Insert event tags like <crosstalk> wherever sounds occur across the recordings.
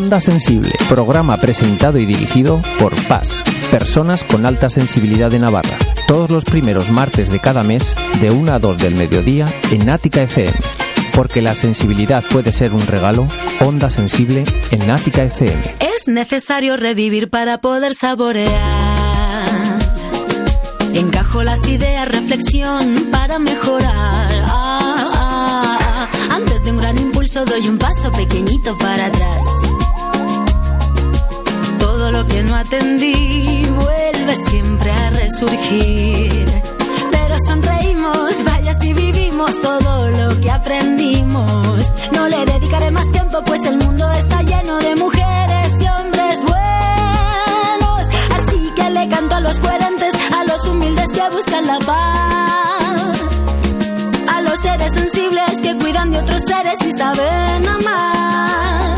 Onda Sensible, programa presentado y dirigido por PAS, Personas con Alta Sensibilidad de Navarra. Todos los primeros martes de cada mes, de 1 a 2 del mediodía, en Ática FM. Porque la sensibilidad puede ser un regalo, Onda Sensible en Ática FM. Es necesario revivir para poder saborear. Encajo las ideas, reflexión para mejorar. Ah, ah, ah. Antes de un gran impulso doy un paso pequeñito para atrás. Lo que no atendí vuelve siempre a resurgir. Pero sonreímos, vaya si vivimos todo lo que aprendimos. No le dedicaré más tiempo, pues el mundo está lleno de mujeres y hombres buenos. Así que le canto a los coherentes, a los humildes que buscan la paz. A los seres sensibles que cuidan de otros seres y saben amar.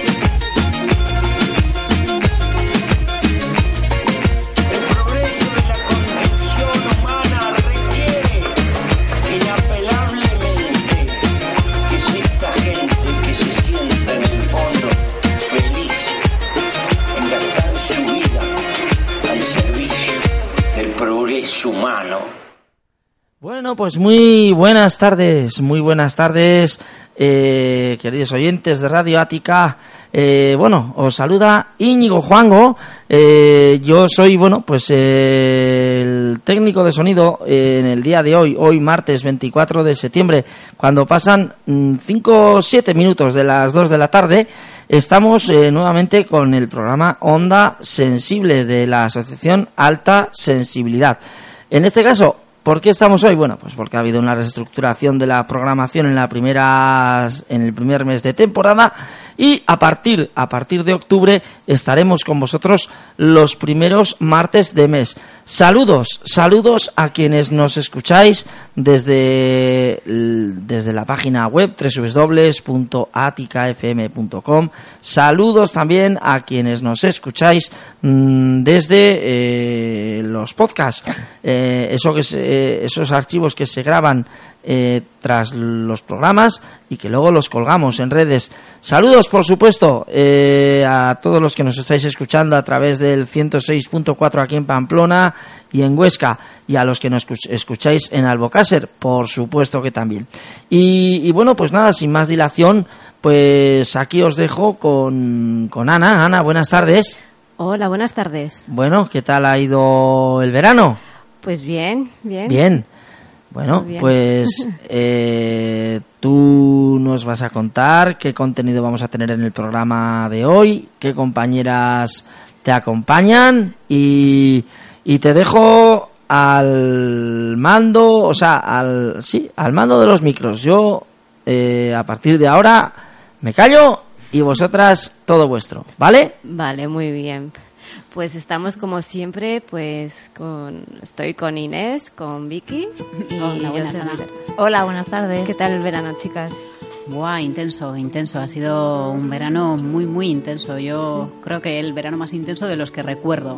Bueno, pues muy buenas tardes, muy buenas tardes, eh, queridos oyentes de Radio Ática. Eh, bueno, os saluda Íñigo Juango. Eh, yo soy, bueno, pues el técnico de sonido eh, en el día de hoy, hoy martes 24 de septiembre, cuando pasan 5 o 7 minutos de las 2 de la tarde. Estamos eh, nuevamente con el programa Onda Sensible de la Asociación Alta Sensibilidad. En este caso, ¿Por qué estamos hoy? Bueno, pues porque ha habido una reestructuración de la programación en la primera en el primer mes de temporada y a partir a partir de octubre estaremos con vosotros los primeros martes de mes. Saludos, saludos a quienes nos escucháis desde desde la página web www.aticafm.com. Saludos también a quienes nos escucháis mmm, desde eh, los podcasts. <laughs> Eh, eso que se, eh, esos archivos que se graban eh, tras los programas y que luego los colgamos en redes. Saludos, por supuesto, eh, a todos los que nos estáis escuchando a través del 106.4 aquí en Pamplona y en Huesca y a los que nos escucháis en Albocácer, por supuesto que también. Y, y bueno, pues nada, sin más dilación, pues aquí os dejo con, con Ana. Ana, buenas tardes. Hola, buenas tardes. Bueno, ¿qué tal ha ido el verano? Pues bien, bien. Bien. Bueno, bien. pues <laughs> eh, tú nos vas a contar qué contenido vamos a tener en el programa de hoy, qué compañeras te acompañan y, y te dejo al mando, o sea, al sí, al mando de los micros. Yo eh, a partir de ahora me callo y vosotras todo vuestro, ¿vale? Vale, muy bien. Pues estamos como siempre, pues con estoy con Inés, con Vicky y Hola, yo buenas, soy. Hola, buenas tardes. ¿Qué tal el verano, chicas? Buah, intenso, intenso. Ha sido un verano muy, muy intenso. Yo creo que el verano más intenso de los que recuerdo.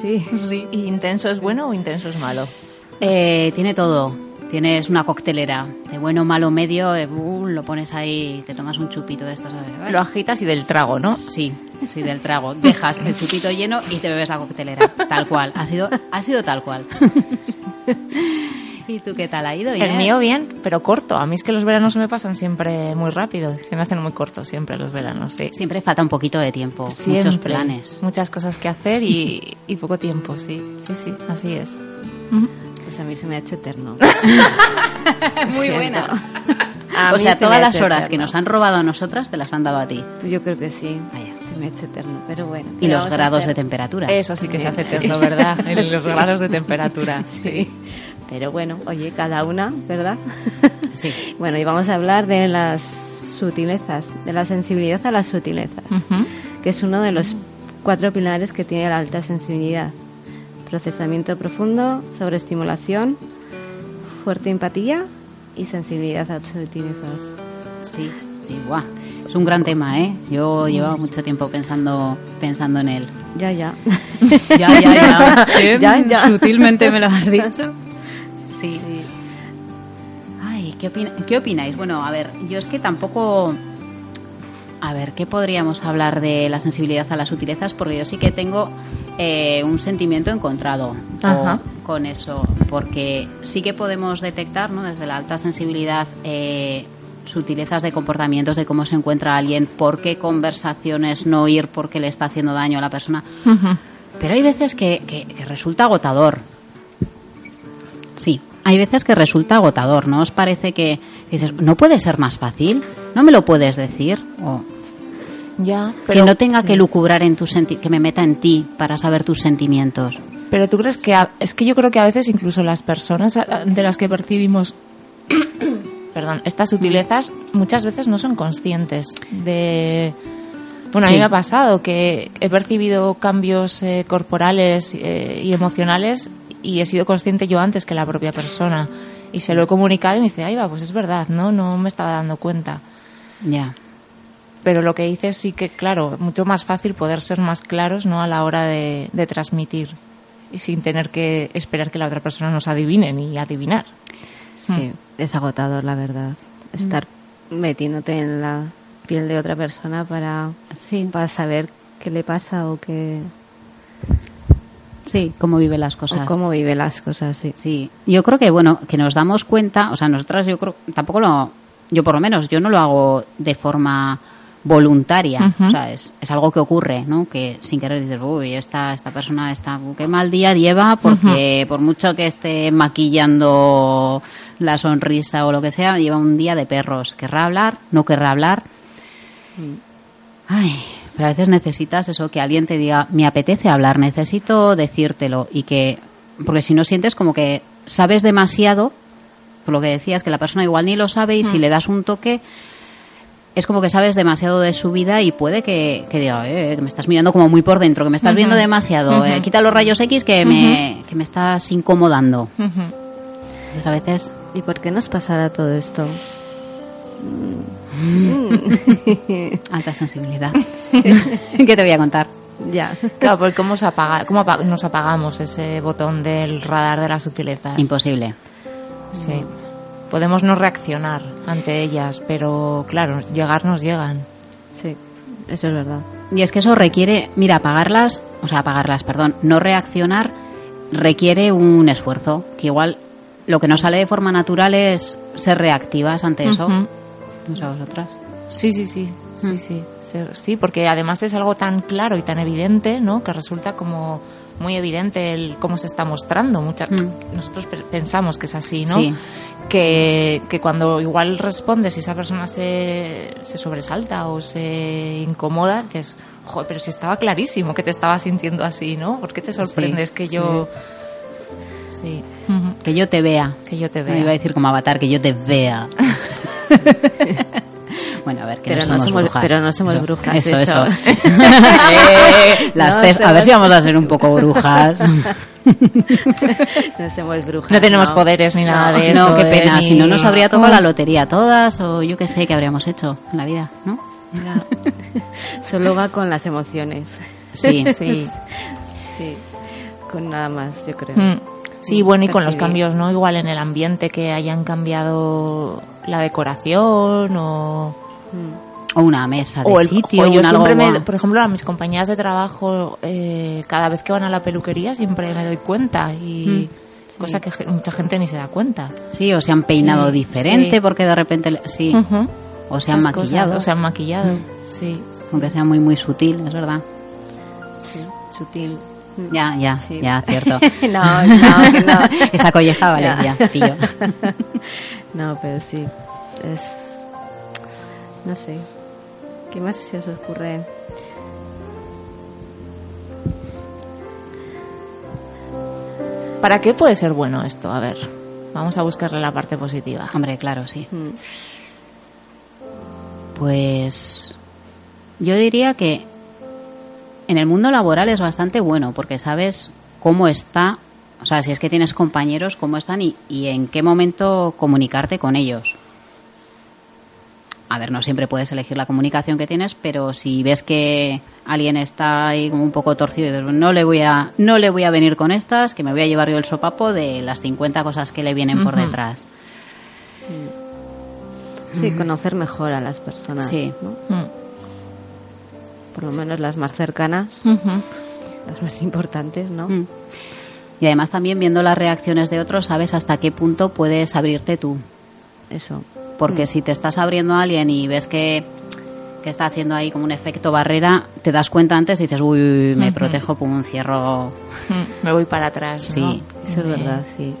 Sí. <laughs> Sí. ¿Y intenso es bueno o intenso es malo? Eh, tiene todo. Tienes una coctelera de bueno, malo, medio. eh, uh, lo pones ahí, te tomas un chupito de estos. Lo agitas y del trago, ¿no? Sí, sí, del trago. Dejas el chupito lleno y te bebes la coctelera. Tal cual. Ha sido, ha sido tal cual. <laughs> ¿Y tú qué tal ha ido? El Inés? mío bien, pero corto. A mí es que los veranos se me pasan siempre muy rápido. Se me hacen muy cortos siempre los veranos, sí. Siempre falta un poquito de tiempo. Siempre. Muchos planes. Muchas cosas que hacer y, y poco tiempo, sí. Sí, sí, así es. Pues a mí se me ha hecho eterno. <laughs> Muy Siento. buena. A o sea, se todas las horas que nos han robado a nosotras te las han dado a ti. Yo creo que sí. Vaya. Se me echa eterno, pero bueno. Y ¿qué los grados de temperatura. Eso sí que se hace Sí. eterno, ¿verdad? <laughs> En los grados de temperatura. <laughs> Sí. Pero bueno, oye, cada una, ¿verdad? Sí. bueno, y vamos a hablar de las sutilezas, de la sensibilidad a las sutilezas, que es uno de los cuatro pilares que tiene la alta sensibilidad. Procesamiento profundo, sobreestimulación, fuerte empatía y sensibilidad a las sutilezas. Sí, sí, guau. Es un gran tema, ¿eh? Yo llevaba mucho tiempo pensando, pensando en él. Ya, ya. <laughs> Ya, ya, ya. <laughs> Ya, ya. Sutilmente me lo has <laughs> dicho. Sí. Ay, ¿qué, opina- ¿qué opináis? Bueno, a ver, yo es que tampoco... A ver, ¿qué podríamos hablar de la sensibilidad a las sutilezas? Porque yo sí que tengo eh, un sentimiento encontrado con, Ajá. con eso. Porque sí que podemos detectar, ¿no? Desde la alta sensibilidad, eh, sutilezas de comportamientos, de cómo se encuentra alguien, por qué conversaciones no ir porque le está haciendo daño a la persona. Pero hay veces que, que- que resulta agotador. Sí, hay veces que resulta agotador, ¿no os parece que dices, no puede ser más fácil? ¿No me lo puedes decir? O Ya, que pero no tenga sí. que lucubrar en tus senti- que me meta en ti para saber tus sentimientos. Pero tú crees que a- es que yo creo que a veces incluso las personas de las que percibimos <coughs> perdón, estas sutilezas muchas veces no son conscientes de bueno, a mí Sí. me ha pasado que he percibido cambios eh, corporales eh, y emocionales y he sido consciente yo antes que la propia persona y se lo he comunicado y me dice, "Ay, va, pues es verdad, no, no me estaba dando cuenta." Ya. Pero lo que dices sí que, claro, mucho más fácil poder ser más claros ¿no? a la hora de, de transmitir y sin tener que esperar que la otra persona nos adivine ni adivinar. Sí, es agotador, la verdad. Estar metiéndote en la piel de otra persona para, Sí, para saber qué le pasa o, qué, sí, cómo vive las cosas. o cómo vive las cosas. Sí. Sí, yo creo que bueno, que nos damos cuenta, o sea, nosotras yo creo tampoco lo yo por lo menos yo no lo hago de forma voluntaria, o sea, es, es algo que ocurre, ¿no? Que sin querer dices, uy, esta, esta persona está, qué mal día lleva, porque por mucho que esté maquillando la sonrisa o lo que sea, lleva un día de perros. ¿Querrá hablar? ¿No querrá hablar? Ay, pero a veces necesitas eso, que alguien te diga, me apetece hablar, necesito decírtelo y que, porque si no sientes como que sabes demasiado, por lo que decías, que la persona igual ni lo sabe y si le das un toque, es como que sabes demasiado de su vida y puede que, que diga, eh, que me estás mirando como muy por dentro, que me estás viendo demasiado, eh, Ujú. quita los rayos X que, me, que me estás incomodando. Entonces a veces ¿Y por qué nos pasará todo esto? <laughs> alta sensibilidad. <laughs> ¿Qué te voy a contar? Ya. Claro, porque ¿cómo, se apaga, cómo apa- nos apagamos ese botón del radar de las sutilezas? Imposible. Sí. Podemos no reaccionar ante ellas, pero claro, llegar nos llegan. Sí, eso es verdad. Y es que eso requiere, mira, apagarlas, o sea, apagarlas, perdón, no reaccionar requiere un esfuerzo, que igual lo que nos sale de forma natural es ser reactivas ante eso. No sé a vosotras. Sí, sí, sí, sí, Mm. sí, sí, porque además es algo tan claro y tan evidente, ¿no? Que resulta como muy evidente el cómo se está mostrando. Muchas, Mm. nosotros pe- pensamos que es así, ¿no? Sí. Que, que cuando igual respondes y esa persona se, se sobresalta o se incomoda, dices, joder, pero si estaba clarísimo que te estaba sintiendo así, ¿no? ¿Por qué te sorprendes que yo... Sí, Que yo te vea. que yo te Me iba a vea. decir como avatar, que yo te vea. <laughs> bueno, a ver, que Pero no no somos, somos- brujas. pero no somos Eso, brujas, Eso, eso. eso. <laughs> Eh, <laughs> las No, a ver si vamos a ser un poco brujas. <laughs> No somos brujas. No tenemos poderes ni nada de eso. no, qué ¿eh? pena. Ni- Si no, nos habría tocado Mm. la lotería todas, o yo qué sé, qué habríamos hecho en la vida, ¿no? Ya. Solo va con las emociones. Sí. Sí. Sí. Con nada más, yo creo. Mm. Sí, bueno, y con los cambios, ¿no? Igual en el ambiente que hayan cambiado la decoración o... Mm. O una mesa de o el sitio, jo, yo siempre me- por ejemplo a mis compañeras de trabajo eh, cada vez que van a la peluquería siempre me doy cuenta y cosa que mucha gente ni se da cuenta Sí, o se han peinado Sí, diferente sí. porque de repente... Sí, o se han Esas cosas, maquillado, o se han maquillado sí aunque sea muy, muy sutil, es verdad. Sí. Sutil. Ya, ya, Sí. ya, cierto. <laughs> no, no, no. <laughs> Esa colleja, vale, Ya. ya, pillo. <laughs> No, pero sí. Es No sé. ¿Qué más se os ocurre? ¿Para qué puede ser bueno esto? A ver, vamos a buscarle la parte positiva. Hombre, claro, sí. Mm, Pues yo diría que en el mundo laboral es bastante bueno porque sabes cómo está, o sea, si es que tienes compañeros, cómo están y, y en qué momento comunicarte con ellos. A ver, no siempre puedes elegir la comunicación que tienes, pero si ves que alguien está ahí como un poco torcido y dices, no le voy a, no le voy a venir con estas, que me voy a llevar yo el sopapo de las 50 cosas que le vienen por detrás. Sí, conocer mejor a las personas. Sí. ¿no? Mm. Por lo menos las más cercanas, las más importantes, ¿no? Mm. Y además también viendo las reacciones de otros, sabes hasta qué punto puedes abrirte tú. Eso. Porque si te estás abriendo a alguien y ves que, que está haciendo ahí como un efecto barrera, te das cuenta antes y dices, uy, me protejo con un cierro. Mm, Me voy para atrás. Sí. ¿no? Eso es verdad, sí.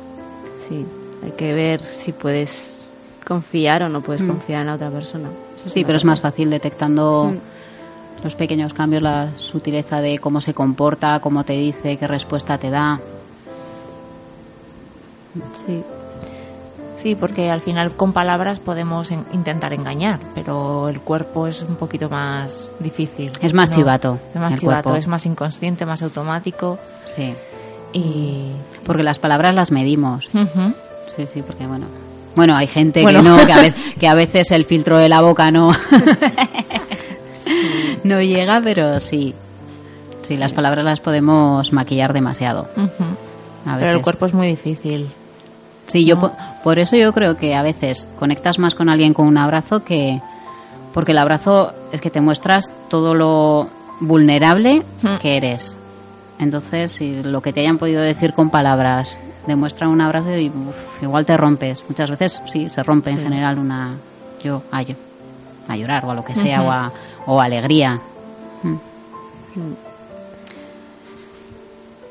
Sí. Hay que ver si puedes confiar o no puedes Mm. confiar en la otra persona. Eso Sí, pero es más fácil detectando Mm. los pequeños cambios, la sutileza de cómo se comporta, cómo te dice, qué respuesta te da. Sí. Sí, porque al final con palabras podemos en- intentar engañar, pero el cuerpo es un poquito más difícil. Es más chivato, Es más chivato, cuerpo. es más inconsciente, más automático Sí. y... Porque las palabras las medimos. Ujú. Sí, sí, porque bueno. Bueno, hay gente Bueno. que no, que a, veces, <laughs> que a veces el filtro de la boca no. <laughs> no llega, pero sí. Sí, las palabras las podemos maquillar demasiado. Pero el cuerpo es muy difícil. Sí, yo No. po- por eso yo creo que a veces conectas más con alguien con un abrazo que porque el abrazo es que te muestras todo lo vulnerable Mm. que eres. Entonces, si lo que te hayan podido decir con palabras demuestra un abrazo y uf, igual te rompes. Muchas veces sí se rompe en general una yo a, yo- a llorar o a lo que sea o, a, o alegría. Mm.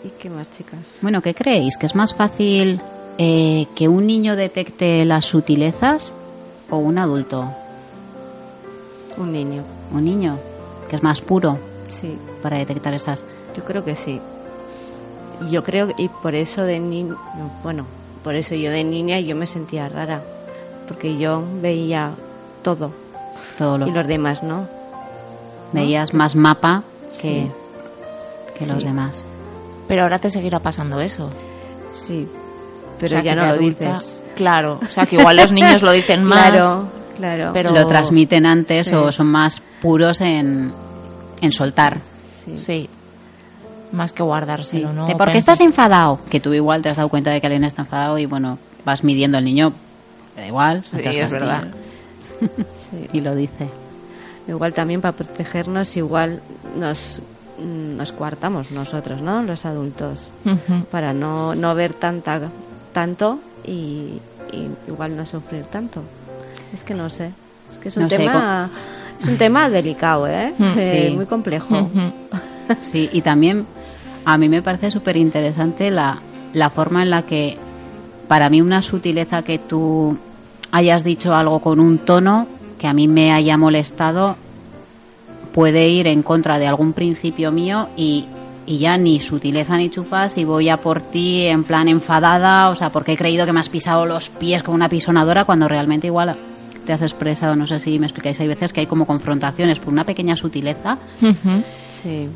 ¿Y qué más, chicas? Bueno, ¿qué creéis? ¿Que es más fácil eh, que un niño detecte las sutilezas o un adulto? Un niño. Un niño, que es más puro Sí. para detectar esas. Yo creo que sí. Yo creo que- y por eso de niña, bueno, por eso yo de niña yo me sentía rara, porque yo veía todo Todo lo y los demás no. veías más mapa que, Sí. que Sí. los demás. Pero ahora te seguirá pasando eso. Sí, O pero sea, ya no lo adulta- dices. Claro, o sea que igual los <laughs> niños lo dicen más. Claro, claro. Pero- Lo transmiten antes Sí. o son más puros en, en soltar. Sí. Sí. Más que guardárselo, ¿no? De por qué estás enfadado. Que tú igual te has dado cuenta de que alguien está enfadado y bueno, vas midiendo al niño. Da igual, Sí, es verdad. <laughs> Sí. Y lo dice. Igual también para protegernos, igual nos, nos coartamos nosotros, ¿no? Los adultos, para no, no ver tanta, tanto y, y igual no sufrir tanto. Es que no sé. Es que es un No sé, tema... Es un tema delicado, ¿eh? <laughs> Mm, Eh, sí. Muy complejo. Sí, y también a mí me parece súper interesante la, la forma en la que, para mí, una sutileza que tú hayas dicho algo con un tono que a mí me haya molestado puede ir en contra de algún principio mío y, y ya ni sutileza ni chufas y voy a por ti en plan enfadada, o sea, porque he creído que me has pisado los pies con una pisonadora cuando realmente igual te has expresado, no sé si me explicáis, hay veces que hay como confrontaciones por una pequeña sutileza. Sí.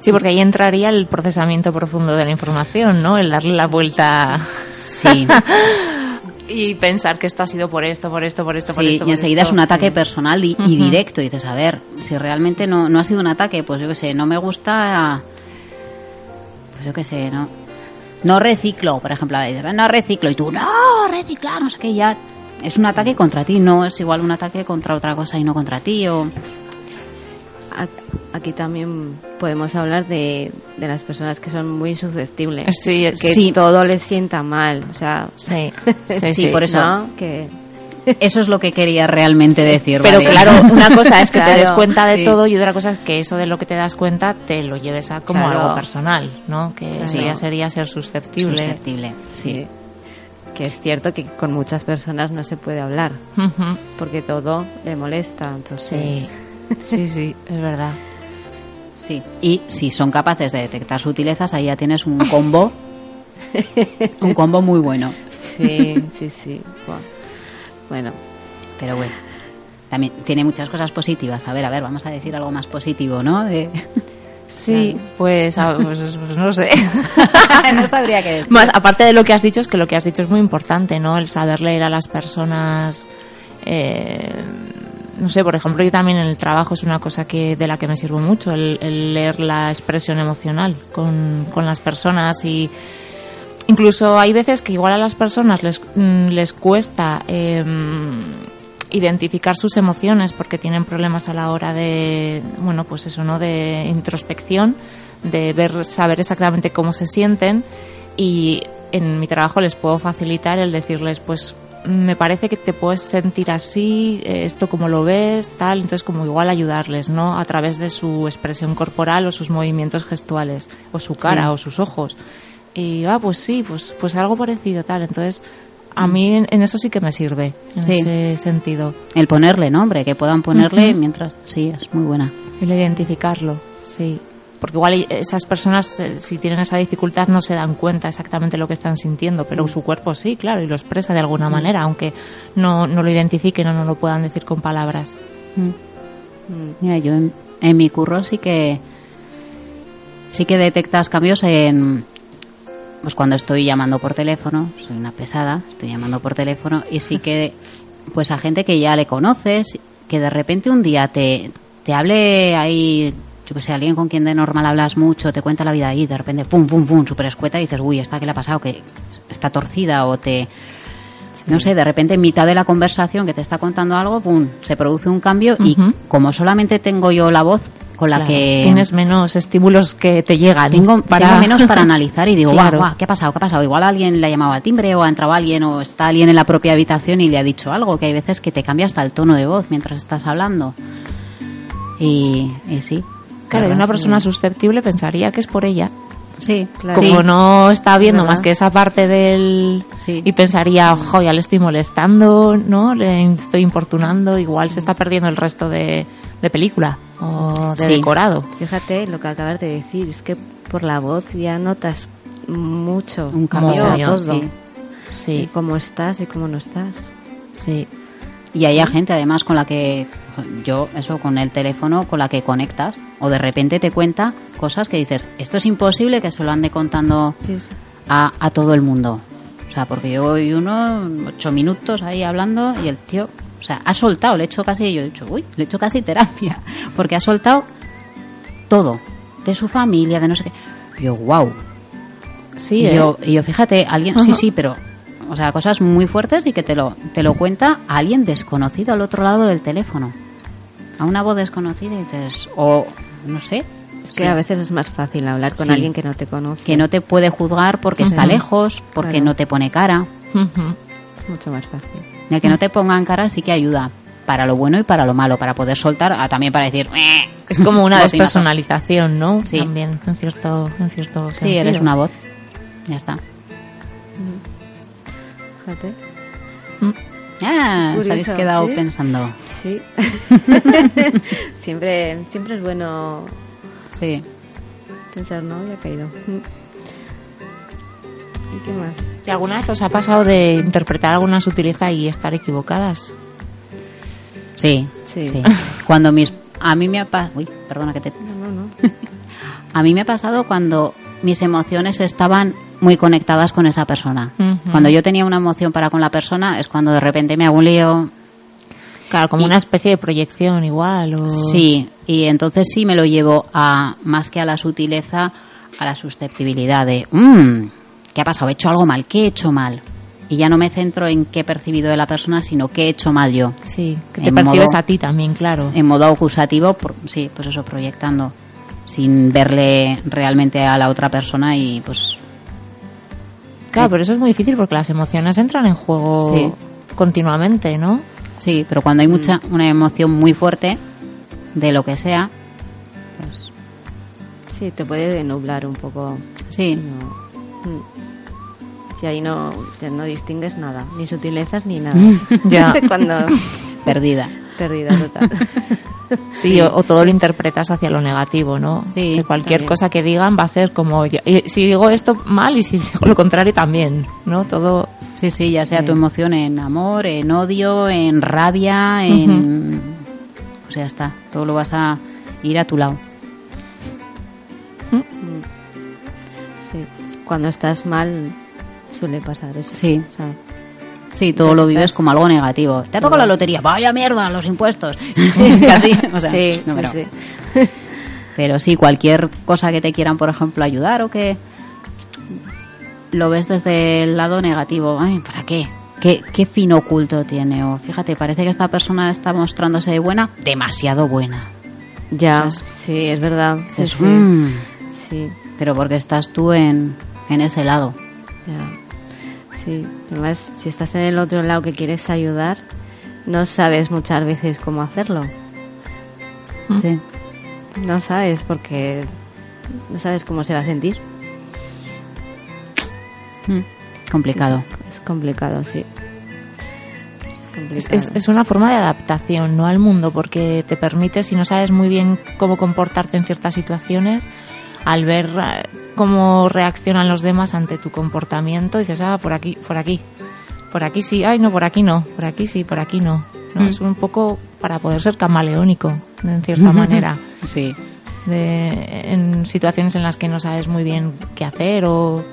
Sí, porque ahí entraría el procesamiento profundo de la información, ¿no? El darle la vuelta Sí, <laughs> y pensar que esto ha sido por esto, por esto, por esto, por esto. y enseguida esto. es un ataque personal y, directo. Y dices, a ver, si realmente no, no ha sido un ataque, pues yo qué sé, no me gusta. Pues yo qué sé, no. No reciclo, por ejemplo, no reciclo. Y tú, no, reciclar, no sé qué, ya. Es un ataque contra ti, no es igual un ataque contra otra cosa y no contra ti. O... Aquí también podemos hablar de, de las personas que son muy susceptibles. Sí, que Sí. todo les sienta mal. O sea, Sí, <laughs> Sí, por eso. ¿no? Que, Eso es lo que quería realmente decir. Pero ¿vale? claro, una cosa es que te des cuenta de todo y otra cosa es que eso de lo que te das cuenta te lo lleves a como Claro. algo personal, ¿no? Que ya sería ser susceptible. Susceptible, sí. Que es cierto que con muchas personas no se puede hablar, porque todo le molesta. Entonces, <laughs> Sí, sí, es verdad. Sí. Y si son capaces de detectar sutilezas, ahí ya tienes un combo. <laughs> un combo muy bueno. sí, sí, sí. Bueno, Pero bueno, también tiene muchas cosas positivas. A ver, a ver, vamos a decir algo más positivo, ¿no? De- Sí, <laughs> pues, a- pues, pues no sé. no sabría qué decir. Más, aparte de lo que has dicho, es que lo que has dicho es muy importante, ¿no? El saber leer a las personas. eh, no sé, por ejemplo, yo también en el trabajo es una cosa que de la que me sirvo mucho, el, el leer la expresión emocional con, con las personas y incluso hay veces que igual a las personas les, mm, les cuesta eh, identificar sus emociones porque tienen problemas a la hora de, bueno, pues eso, ¿no? De introspección, de ver, saber exactamente cómo se sienten y en mi trabajo les puedo facilitar el decirles, pues me parece que te puedes sentir así, eh, esto como lo ves, tal, entonces como igual ayudarles, ¿no? A través de su expresión corporal o sus movimientos gestuales, o su cara Sí. o sus ojos. Y, ah, pues sí, pues, pues algo parecido, tal. Entonces, a mí en, en eso sí que me sirve, en Sí. ese sentido. El ponerle nombre, que puedan ponerle mientras. Sí, es muy buena. El identificarlo, sí. Porque igual esas personas, eh, si tienen esa dificultad, no se dan cuenta exactamente lo que están sintiendo, pero su cuerpo sí, claro, y lo expresa de alguna manera, aunque no, no lo identifiquen o no lo puedan decir con palabras. Mira, yo en, en mi curro sí que sí que detectas cambios en pues cuando estoy llamando por teléfono, soy una pesada, estoy llamando por teléfono y sí que pues a gente que ya le conoces, que de repente un día te, te hable ahí, yo que sé, alguien con quien de normal hablas mucho, te cuenta la vida ahí, de repente pum pum pum, súper escueta y dices, uy, esta que le ha pasado, que está torcida o te no sé, de repente en mitad de la conversación que te está contando algo, pum, se produce un cambio y como solamente tengo yo la voz con la Claro, que Tienes menos estímulos que te llegan. tengo, tengo <laughs> menos para analizar y digo, guau, Claro. guau, ¿qué ha pasado? ¿Qué ha pasado? Igual alguien le ha llamado al timbre o ha entrado alguien o está alguien en la propia habitación y le ha dicho algo, que hay veces que te cambia hasta el tono de voz mientras estás hablando. Y, y sí. Claro, y una persona susceptible pensaría que es por ella. Sí, Claro. Como Sí. no está viendo ¿Verdad? más que esa parte del... Sí. Y pensaría, ojo, ya le estoy molestando, ¿no? Le estoy importunando, igual se está perdiendo el resto de, de película o de Sí. decorado. fíjate lo que acabas de decir, es que por la voz ya notas mucho Un cambio, todo. sí. Y Sí, cómo estás y cómo no estás. sí. Y hay gente además con la que yo, eso con el teléfono, con la que conectas o de repente te cuenta cosas que dices, esto es imposible que se lo ande contando Sí, sí. a, a todo el mundo. O sea, porque yo voy uno, ocho minutos ahí hablando y el tío, o sea, ha soltado, le he hecho casi, yo he dicho, uy, le he hecho casi terapia, <laughs> porque ha soltado todo, de su familia, de no sé qué. Yo, wow. Sí, y, ¿eh? yo, y yo, fíjate, alguien, sí, sí, pero, o sea, cosas muy fuertes y que te lo, te lo cuenta alguien desconocido al otro lado del teléfono. A una voz desconocida y dices, o, no sé, Es que Sí. a veces es más fácil hablar con Sí. alguien que no te conoce. que no te puede juzgar porque está Ujú. lejos, porque Claro. no te pone cara. Mucho más fácil. El que no te pongan cara sí que ayuda para lo bueno y para lo malo, para poder soltar, ah, también para decir, "Eh". Es como una <laughs> despersonalización, ¿no? Sí. También, en cierto, en cierto Sí, eres una voz. Ya está. Fíjate. Ah, os habéis quedado ¿sí? pensando. Sí. <laughs> siempre, siempre es bueno Sí. pensar, ¿no? Ya ha caído. ¿Y qué más? ¿Y alguna vez os ha pasado de interpretar alguna sutileza y estar equivocadas? Sí. Sí. sí. Cuando mis a mí me ha pasado, uy, perdona que te No, no, no. <laughs> a mí me ha pasado cuando mis emociones estaban muy conectadas con esa persona. Cuando yo tenía una emoción para con la persona es cuando de repente me hago un lío, Claro, como Y- una especie de proyección igual. O... Sí, y entonces sí me lo llevo a más que a la sutileza, a la susceptibilidad de, "Mm, ¿qué ha pasado? ¿He hecho algo mal? ¿Qué he hecho mal? Y ya no me centro en qué he percibido de la persona, sino qué he hecho mal yo. Sí, que te En percibes modo- a ti también, claro. En modo acusativo, por- sí, pues eso, proyectando, sin verle realmente a la otra persona y pues Claro, pero eso es muy difícil porque las emociones entran en juego Sí. continuamente, ¿no? sí, pero cuando hay mucha, una emoción muy fuerte de lo que sea, pues Sí, te puede nublar un poco. sí, No. Mm. Si ahí no, ya no distingues nada, ni sutilezas ni nada. <laughs> Ya. <laughs> Cuando Perdida. Perdida total. <laughs> Sí, o, o todo lo interpretas hacia lo negativo, ¿no? Sí, Que cualquier también. cosa que digan va a ser como... yo- y si digo esto mal y si <laughs> digo lo contrario también, ¿no? Todo... Sí, sí, ya sea Sí. tu emoción en amor, en odio, en rabia, en... O sea, está. Todo lo vas a ir a tu lado. Sí. Cuando estás mal suele pasar eso. Sí. O sea, Sí, todo lo vives como algo negativo. Te ha tocado la lotería, vaya mierda, los impuestos. <laughs> <laughs> Casi, o sea, sí, no, pero, sí. pero sí, cualquier cosa que te quieran, por ejemplo, ayudar o que lo ves desde el lado negativo. Ay, ¿para qué? ¿Qué, qué fin oculto tiene? O fíjate, parece que esta persona está mostrándose buena, demasiado buena. Ya, ¿Sabes? sí, es verdad. Sí, Es, sí. mm, Sí, pero porque estás tú en, en ese lado. ya. Sí, además, si estás en el otro lado que quieres ayudar, no sabes muchas veces cómo hacerlo. Sí. No sabes porque no sabes cómo se va a sentir. Mm, Complicado. Es complicado, sí. Es- es una forma de adaptación, ¿no? Al mundo, porque te permite, si no sabes muy bien cómo comportarte en ciertas situaciones, al ver eh, cómo reaccionan los demás ante tu comportamiento, dices, ah, por aquí, por aquí, por aquí sí, ay, no, por aquí no, por aquí sí, por aquí no. ¿no? Es un poco para poder ser camaleónico, en cierta <laughs> manera. Sí. de, en situaciones en las que no sabes muy bien qué hacer o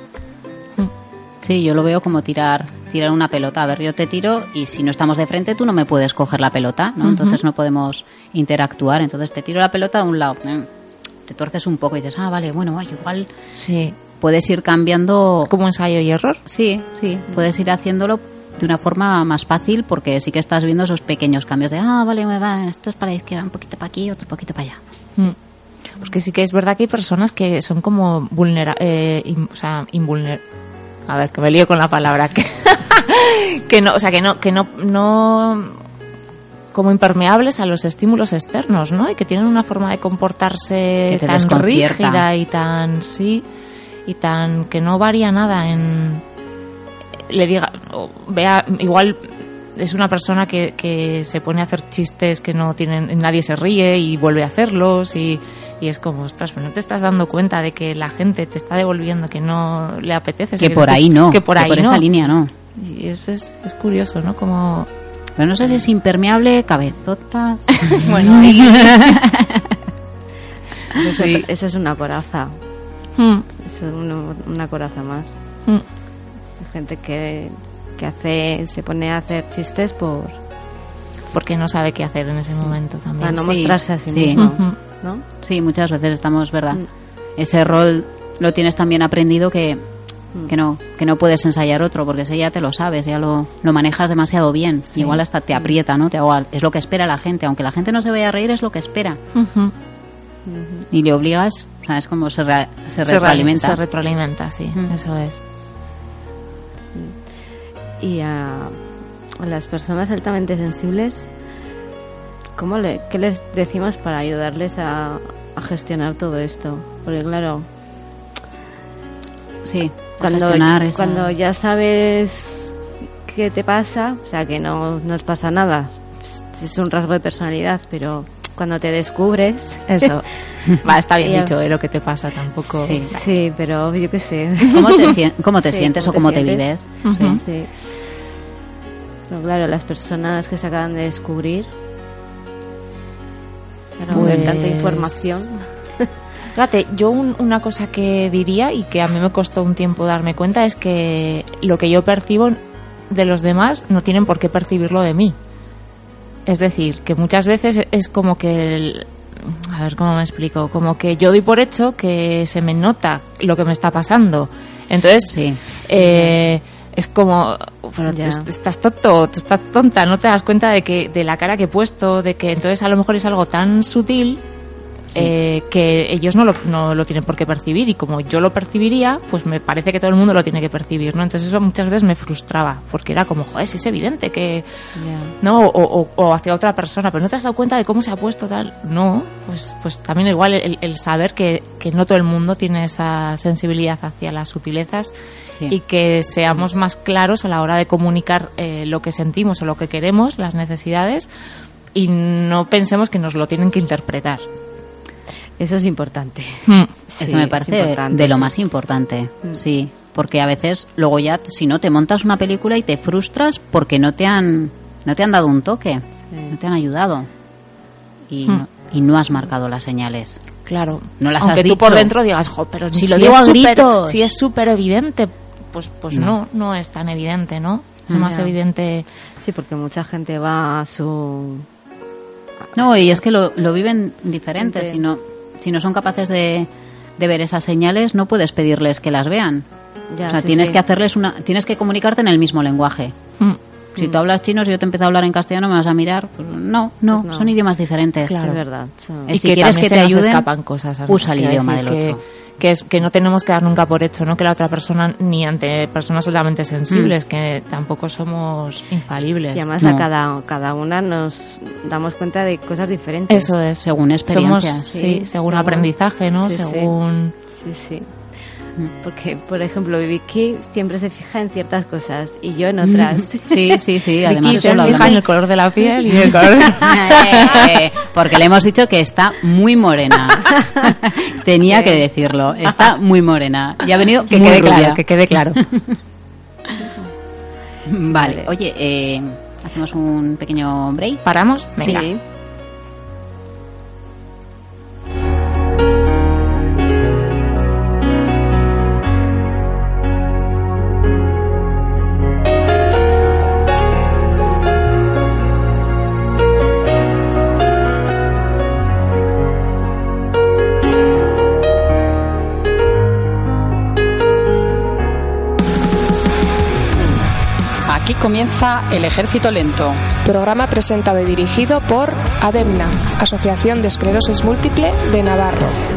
Sí, yo lo veo como tirar tirar una pelota. A ver, yo te tiro y si no estamos de frente tú no me puedes coger la pelota, ¿no? Entonces no podemos interactuar. Entonces te tiro la pelota a un lado, eh, te torces un poco y dices, ah, vale, bueno, igual sí puedes ir cambiando. como ensayo y error Sí, sí, puedes ir haciéndolo de una forma más fácil porque sí que estás viendo esos pequeños cambios de, ah, vale, me va, esto es para la izquierda, un poquito para aquí, otro poquito para allá. Mm. porque sí que es verdad que hay personas que son como vulnera eh, in- o sea invulner a ver que me lío con la palabra <laughs> que que no o sea que no que no no como impermeables a los estímulos externos, ¿no? Y que tienen una forma de comportarse Que tan rígida y tan sí y tan que no varía nada en le diga o vea igual es una persona que, que se pone a hacer chistes que no tienen nadie se ríe y vuelve a hacerlos y, y es como ostras pero no te estás dando cuenta de que la gente te está devolviendo que no le apetece Que por ahí no, que por ahí no esa línea no. y es, es, es curioso no como Pero no sé si es impermeable, cabezotas. <laughs> bueno <laughs> ahí Eso, Sí. eso es una coraza. Mm, Eso es uno- una coraza más. mm. Hay gente que, que hace, se pone a hacer chistes por porque no sabe qué hacer en ese momento también para no sí, mostrarse a sí, sí. mismo, Ujú. ¿no? Sí, muchas veces estamos, ¿verdad? Mm. Ese rol lo tienes también aprendido que, Mm. que no que no puedes ensayar otro, porque ese ya te lo sabes, ya lo, lo manejas demasiado bien. Igual hasta te aprieta, ¿no? Te igual, es lo que espera la gente. Aunque la gente no se vaya a reír, es lo que espera. Y le obligas, o sea, es como se, re- se Se retroalimenta. Se retroalimenta, sí, eso es. Y a, a las personas altamente sensibles, ¿cómo le, ¿qué les decimos para ayudarles a, a gestionar todo esto? Porque claro, sí, cuando, esa- cuando ya sabes qué te pasa, o sea, que no nos pasa nada, es- un rasgo de personalidad, pero cuando te descubres... Eso. <laughs> Va, está bien dicho, ¿eh? Lo que te pasa tampoco. Sí. Sí, pero yo qué sé. ¿Cómo te, sien- <laughs> cómo te Sí, sientes ¿cómo o cómo te vives? Ujú. Sí. Pero claro, las personas que se acaban de descubrir, claro, Pues- tanta información. Fíjate, yo un- una cosa que diría y que a mí me costó un tiempo darme cuenta es que lo que yo percibo de los demás no tienen por qué percibirlo de mí. Es decir, que muchas veces es como que el- a ver cómo me explico, como que yo doy por hecho que se me nota lo que me está pasando. Entonces, Sí. eh, es como, pero tú estás tonto, tú estás tonta, no te das cuenta de que de la cara que he puesto, de que entonces a lo mejor es algo tan sutil eh, que ellos no lo, no lo tienen por qué percibir y como yo lo percibiría, pues me parece que todo el mundo lo tiene que percibir, ¿no? Entonces eso muchas veces me frustraba, porque era como, joder, si es evidente que... ¿No? O, o- o hacia otra persona, pero no te has dado cuenta de cómo se ha puesto tal. No, pues, pues también igual el, el saber que, que no todo el mundo tiene esa sensibilidad hacia las sutilezas Sí. y que seamos más claros a la hora de comunicar eh, lo que sentimos o lo que queremos, las necesidades, y no pensemos que nos lo tienen que interpretar. Eso es importante. Hmm. Es Sí, que me es parece importante, de lo más importante, Mm. sí. Porque a veces luego ya, si no, te montas una película y te frustras porque no te han, no te han dado un toque, no te han ayudado. Y, Mm. no, y no has marcado las señales. Claro. No las Aunque has tú por dentro digas, jo, pero Si si, lo digo es a gritos". si es súper evidente, pues, pues No. no. no, es tan evidente, ¿no? Es Mm. más Ya. evidente. Sí, porque mucha gente va a su... No, y es que lo, lo viven diferente. Gente. Si no, son capaces de, de ver esas señales, no puedes pedirles que las vean. Ya, o sea, sí, tienes sí. que hacerles una, tienes que comunicarte en el mismo lenguaje. Mm. Si tú hablas chino, si yo te empiezo a hablar en castellano, me vas a mirar. Pues no, no, Pues no. son idiomas diferentes. Claro. Es verdad. Eh, Y si que quieres también que te ayuden, escapan cosas. Usa el idioma del que, otro. Que, es, que no tenemos que dar nunca por hecho, ¿no? Que la otra persona, ni ante personas solamente Mm. sensibles, que tampoco somos infalibles. Y además No. a cada, cada una nos damos cuenta de cosas diferentes. Eso es. Según Somos, experiencias. sí, Sí, según según- aprendizaje, ¿no? sí. según... Sí, sí. Porque, por ejemplo, Vicky siempre se fija en ciertas cosas y yo en otras. <laughs> Sí, sí, sí. Además, Vicky eso se lo fija en el color de la piel y <laughs> el color... <laughs> Eh, porque le hemos dicho que está muy morena. Tenía Sí. que decirlo. Está muy morena. Y ha venido que muy quede rubia. claro, que quede claro. Vale. Oye, eh, hacemos un pequeño break. ¿Paramos? Venga. Sí. Comienza El Ejército Lento. Programa presentado y dirigido por ADEMNA, Asociación de Esclerosis Múltiple de Navarro.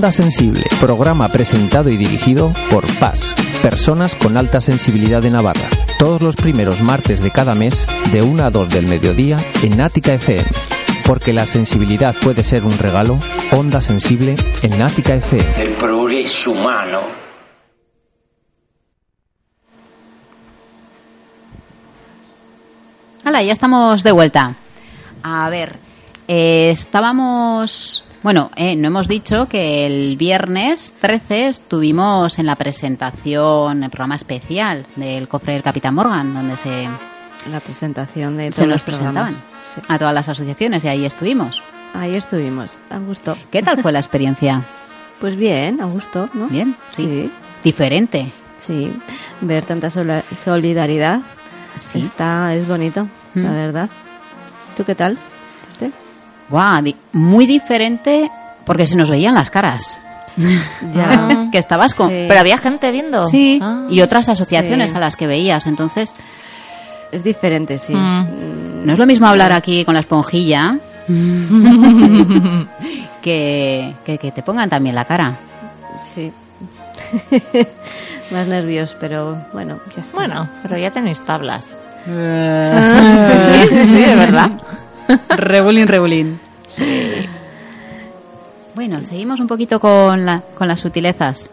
Onda Sensible, programa presentado y dirigido por PAS, personas con alta sensibilidad de Navarra. Todos los primeros martes de cada mes, de 1 a 2 del mediodía, en Ática FM. Porque la sensibilidad puede ser un regalo, Onda Sensible en Ática FM. El progreso humano Hola, ya estamos de vuelta. A ver, eh, estábamos... Bueno, eh, no hemos dicho que el viernes 13 estuvimos en la presentación, el programa especial del cofre del Capitán Morgan, donde se, La presentación de se nos presentaban a todas las asociaciones y ahí estuvimos. Ahí estuvimos, a gusto. ¿Qué tal fue la experiencia? <laughs> Pues bien, a gusto, ¿no? Bien, sí. Sí, Diferente. sí. Ver tanta solidaridad Sí. está, es bonito, Mm. la verdad. ¿Tú qué tal? Muy diferente porque se nos veían las caras. <laughs> Ya. <laughs> que estabas con... Sí. Pero había gente viendo. Sí, Ah. y otras asociaciones Sí. a las que veías. Entonces, Es diferente, sí. Mm. Mm, no es lo mismo hablar aquí con la esponjilla <laughs> que, que que te pongan también la cara. Sí. Más nervios, pero bueno, ya está. Bueno, pero ya tenéis tablas. sí, sí, sí, es verdad. <laughs> Rebulín, rebulín. Bueno, seguimos un poquito con, la, con las sutilezas.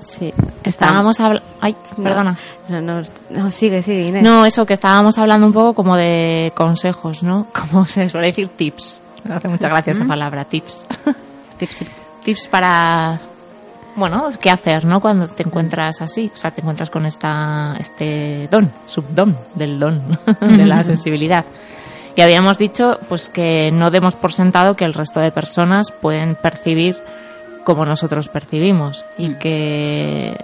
Sí. Estábamos hablando... Ay, No, perdona. No, no, no, sigue, sigue, Inés. No, eso, que estábamos hablando un poco como de consejos, ¿no? <laughs> Como se suele decir tips. Me hace mucha gracia esa palabra, tips. <laughs> Tips, tips. tips para, bueno, qué hacer, ¿no? Cuando te encuentras así, o sea, te encuentras con esta, este don, subdon del don, de la sensibilidad. Y habíamos dicho, pues, que no demos por sentado que el resto de personas pueden percibir como nosotros percibimos y que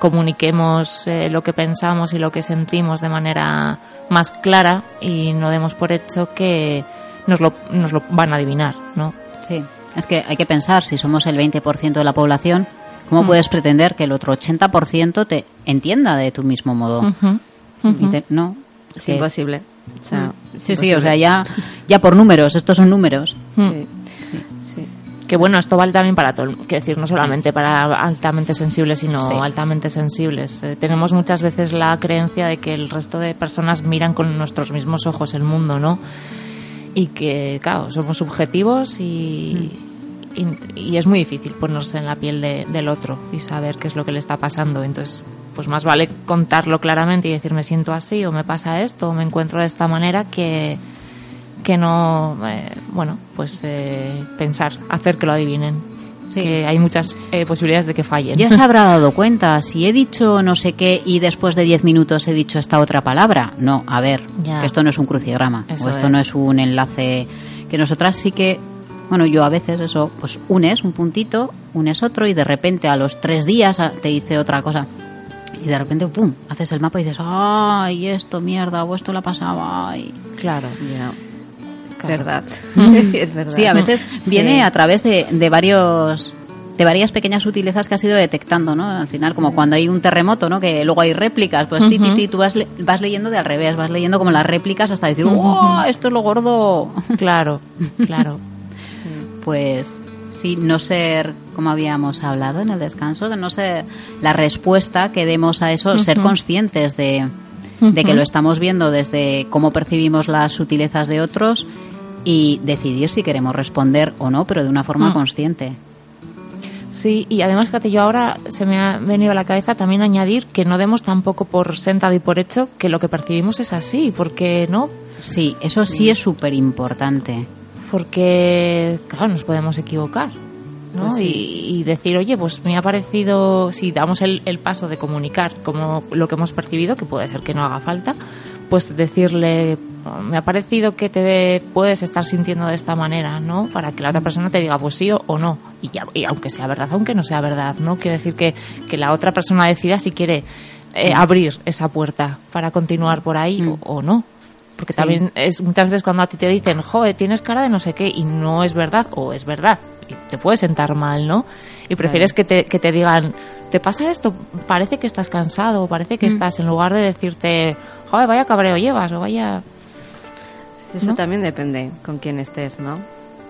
comuniquemos eh, lo que pensamos y lo que sentimos de manera más clara y no demos por hecho que nos lo, nos lo van a adivinar, ¿no? Sí, es que hay que pensar, si somos el 20% de la población, ¿cómo puedes pretender que el otro 80% te entienda de tu mismo modo? Te- no, Es que- imposible. O sea, es Sí, sí, o sea, ya, ya por números, estos son números. Sí, sí. Que bueno, esto vale también para todo, que decir, no solamente para altamente sensibles, sino altamente sensibles. Eh, tenemos muchas veces la creencia de que el resto de personas miran con nuestros mismos ojos el mundo, ¿no? Y que, claro, somos subjetivos y, y, y es muy difícil ponerse en la piel de- del otro y saber qué es lo que le está pasando. Entonces, pues más vale contarlo claramente y decir, me siento así, o me pasa esto, o me encuentro de esta manera, que, que no, eh, bueno, pues eh, pensar, hacer que lo adivinen. Sí. Que hay muchas eh, posibilidades de que fallen. Ya se habrá <laughs> dado cuenta, si he dicho no sé qué y después de 10 minutos he dicho esta otra palabra. No, a ver, Ya. esto no es un crucigrama, Eso o esto es. no es un enlace que nosotras sí que, bueno, yo a veces eso, pues unes un puntito, unes otro y de repente a los tres días te dice otra cosa. Y de repente, ¡pum!, haces el mapa y dices, ¡ay, esto, mierda! O esto la pasaba, ¡ay! Claro. Ya. Claro. Verdad. <laughs> <laughs> es verdad. Sí, a veces Sí. viene a través de, de varios de varias pequeñas sutilezas que has ido detectando, ¿no? Al final, como cuando hay un terremoto, ¿no? Que luego hay réplicas, pues ti, ti, ti, tú vas, le- vas leyendo de al revés, vas leyendo como las réplicas hasta decir. ¡wow! Esto es lo gordo. Claro, <laughs> claro. Pues sí, no ser, como habíamos hablado en el descanso, de no ser la respuesta que demos a eso, ser conscientes de, de que lo estamos viendo desde cómo percibimos las sutilezas de otros y decidir si queremos responder o no, pero de una forma Mm. consciente. Sí, y además, fíjate, yo ahora se me ha venido a la cabeza también añadir que no demos tampoco por sentado y por hecho que lo que percibimos es así, porque no, Sí, eso sí es súper importante. Porque, claro, nos podemos equivocar. ¿no? Pues sí. y, y decir, oye, pues me ha parecido, si damos el, el paso de comunicar como lo que hemos percibido, que puede ser que no haga falta, pues decirle, "Oh, me ha parecido que te puedes estar sintiendo de esta manera, ¿no? Para que la otra persona te diga, pues sí o, o no. Y, ya, y aunque sea verdad, aunque no sea verdad, ¿no? Quiero decir que, que la otra persona decida si quiere eh, abrir esa puerta para continuar por ahí Mm. o, o no. Porque Sí. también es muchas veces cuando a ti te dicen, joder, tienes cara de no sé qué, y no es verdad, o es verdad, y te puede sentar mal, ¿no? Y prefieres que, te, que te digan, ¿te pasa esto? Parece que estás cansado, parece que Mm. estás, en lugar de decirte, joder, vaya cabreo llevas, o vaya... Eso ¿no? también depende con quién estés, ¿no?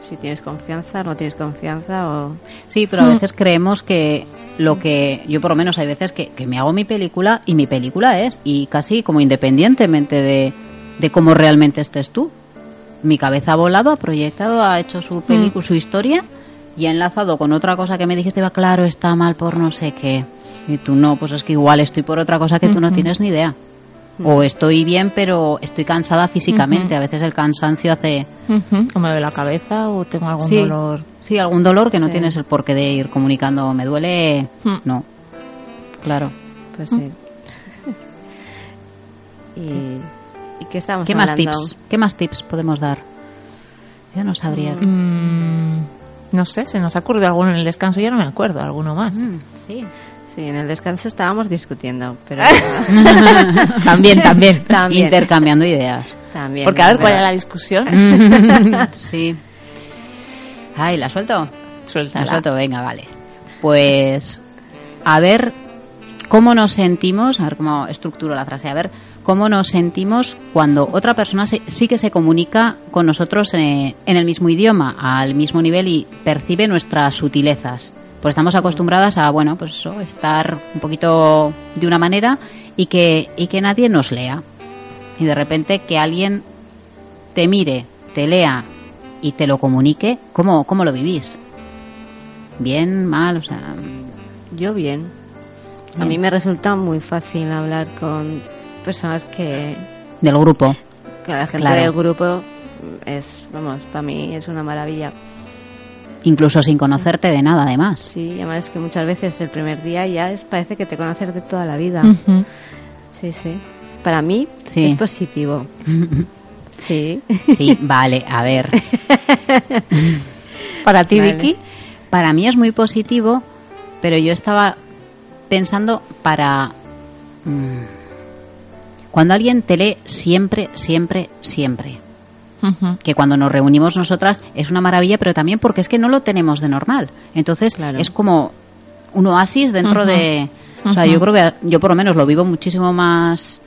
si tienes confianza, no tienes confianza o... Sí, pero a veces creemos que lo que yo por lo menos hay veces que, que me hago mi película y mi película es y casi como independientemente de, de cómo realmente estés tú. Mi cabeza ha volado, ha proyectado, ha hecho su película, su historia y ha enlazado con otra cosa que me dijiste, va claro, está mal por no sé qué. Y tú no, pues es que igual estoy por otra cosa que tú no tienes ni idea. O estoy bien, pero estoy cansada físicamente. A veces el cansancio hace. O me duele la cabeza o tengo algún Sí. dolor. Sí, algún dolor que no tienes el porqué de ir comunicando. Me duele. Hmm. No. Claro. Pues sí. <laughs> ¿y qué estamos ¿Qué más tips? ¿Qué más tips podemos dar? Yo no sabría. Mm, no sé, se nos ha ocurrido alguno en el descanso, yo no me acuerdo, alguno más. Mm, sí. Sí, en el descanso estábamos discutiendo, pero <laughs> <laughs> también, también. también. Intercambiando ideas. también. Porque a ver es cuál era la discusión. <laughs> sí. Ay, ¿la suelto? La Suéltala. suelto, venga, vale. Pues a ver cómo nos sentimos, a ver cómo estructuro la frase, a ver cómo nos sentimos cuando otra persona se- sí que se comunica con nosotros eh, en el mismo idioma, al mismo nivel y percibe nuestras sutilezas. Pues estamos acostumbradas a, bueno, pues eso, estar un poquito de una manera y que, y que nadie nos lea. Y de repente que alguien te mire, te lea y te lo comunique, ¿cómo, cómo lo vivís? Bien, mal, o sea, Yo bien. A mí me resulta muy fácil hablar con personas que, del grupo. que la gente Claro. del grupo es, vamos, para mí es una maravilla. Incluso sin conocerte de nada, además. Sí, además es que muchas veces el primer día ya es parece que te conoces de toda la vida. Sí, sí. Para mí Sí. es positivo. <laughs> Sí. Sí, vale, a ver. <laughs> Para ti, Vale. Vicky. Para mí es muy positivo, pero yo estaba pensando para... mm, cuando alguien te lee siempre, siempre, siempre. Que cuando nos reunimos nosotras es una maravilla, pero también porque es que no lo tenemos de normal. Entonces Claro. es como un oasis dentro de... O sea, yo creo que yo por lo menos lo vivo muchísimo más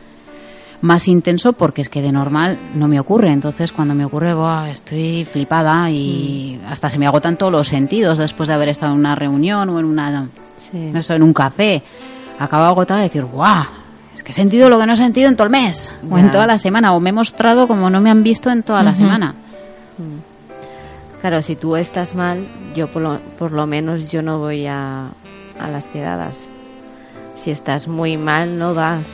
más intenso porque es que de normal no me ocurre. Entonces cuando me ocurre, buah, estoy flipada y hasta se me agotan todos los sentidos después de haber estado en una reunión o en una Sí. eso, en un café. Acabo agotada de decir, guau, es que he sentido lo que no he sentido en todo el mes, o en toda la semana, o me he mostrado como no me han visto en toda la semana. Claro, si tú estás mal, yo por lo, por lo menos yo no voy a, a las quedadas. Si estás muy mal, no vas.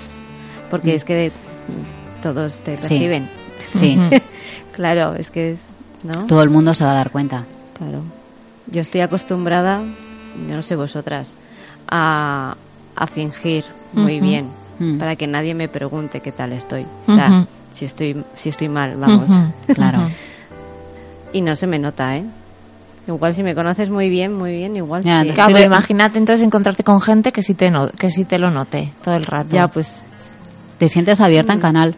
Porque es que mm, todos te perciben. Sí. <laughs> Claro, es que es... ¿No? todo el mundo se va a dar cuenta. Claro. Yo estoy acostumbrada, yo no sé vosotras, a, a fingir muy bien Mm. para que nadie me pregunte qué tal estoy. O sea, Ujú. si estoy si estoy mal, vamos. Ujú. Claro. Ujú. Y no se me nota, ¿eh? Igual si me conoces muy bien, muy bien, igual Ya, sí. Claro, pero imagínate entonces encontrarte con gente que sí te, no, que sí te lo note todo el rato. Ya, pues, Te sientes abierta en canal,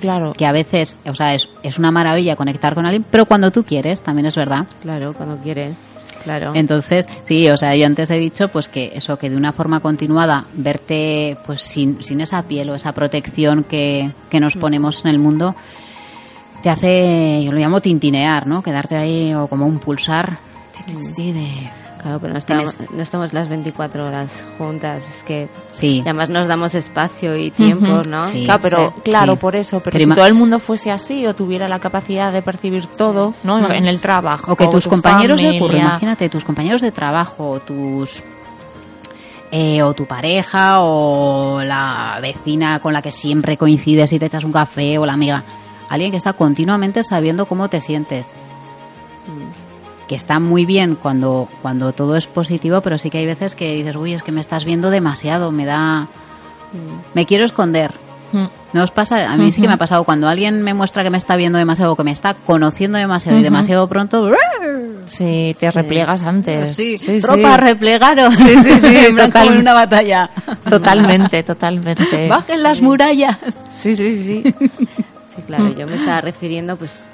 claro. que a veces, o sea, es, es una maravilla conectar con alguien, pero cuando tú quieres, también es verdad. claro, cuando quieres. Claro. Entonces, sí, o sea, yo antes he dicho pues que eso, que de una forma continuada verte pues sin, sin esa piel o esa protección que, que nos ponemos en el mundo, te hace, yo lo llamo tintinear, ¿no? Quedarte ahí o como un pulsar ti, de... Claro, pero no estamos, no estamos las 24 horas juntas. Es que Sí, y además nos damos espacio y tiempo. ¿no? Sí. Claro, pero, Sí. claro, Sí. por eso. Pero Pero si todo el mundo fuese así o tuviera la capacidad de percibir todo, ¿no? Mm. En el trabajo. o que tus tu compañeros de curro, imagínate, tus compañeros de trabajo, o tus... eh, o tu pareja, o la vecina con la que siempre coincides y te echas un café, o la amiga. Alguien que está continuamente sabiendo cómo te sientes. Que está muy bien cuando, cuando todo es positivo, pero sí que hay veces que dices, uy, es que me estás viendo demasiado, me da... Me quiero esconder. Mm. ¿No os pasa? A mí sí que me ha pasado cuando alguien me muestra que me está viendo demasiado, que me está conociendo demasiado y Ujú. demasiado pronto. Sí, te repliegas antes. Sí, sí. ropa, replegaros. Sí, sí, sí, <laughs> total- en una batalla. Totalmente, totalmente. <laughs> Bajen las murallas. Sí, sí, sí. <laughs> Sí, claro, yo me estaba refiriendo, pues,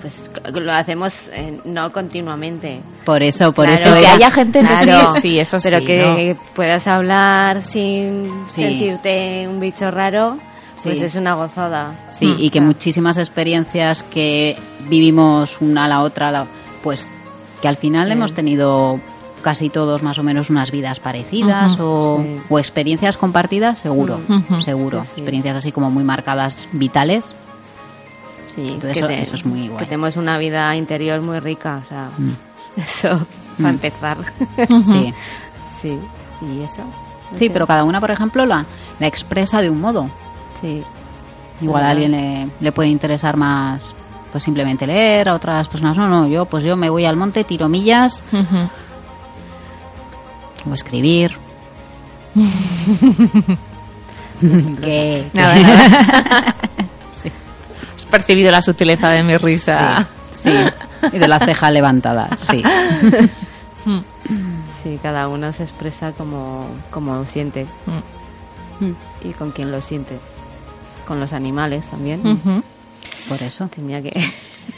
pues lo hacemos eh, no continuamente. Por eso, por Claro, eso. que haya gente Claro, sí, sí, eso pero sí, que puedas hablar sin Sí. sentirte un bicho raro. Pues Sí. es una gozada. Sí, y que muchísimas experiencias que vivimos una a la otra, a la- pues que al final Sí. hemos tenido casi todos más o menos unas vidas parecidas o, sí. o experiencias compartidas, seguro, Ujú. seguro. Sí, sí. Experiencias así como muy marcadas, vitales. Sí, Entonces que eso- eso es muy guay. Que tenemos una vida interior muy rica, o sea, Mm. <laughs> eso para empezar. Sí. <laughs> sí, y eso. sí, pero cada una, por ejemplo, la, la expresa de un modo. Sí, Igual a alguien le, le puede interesar más pues simplemente leer, a otras personas no, no, yo pues yo me voy al monte, tiro millas Ujú. o escribir. <laughs> que, Nada, nada. Percibido la sutileza de mi risa. Sí, y de la ceja levantada, sí. <laughs> sí, cada uno se expresa como, como siente Mm. y con quien lo siente. Con los animales también. Por eso Tenía que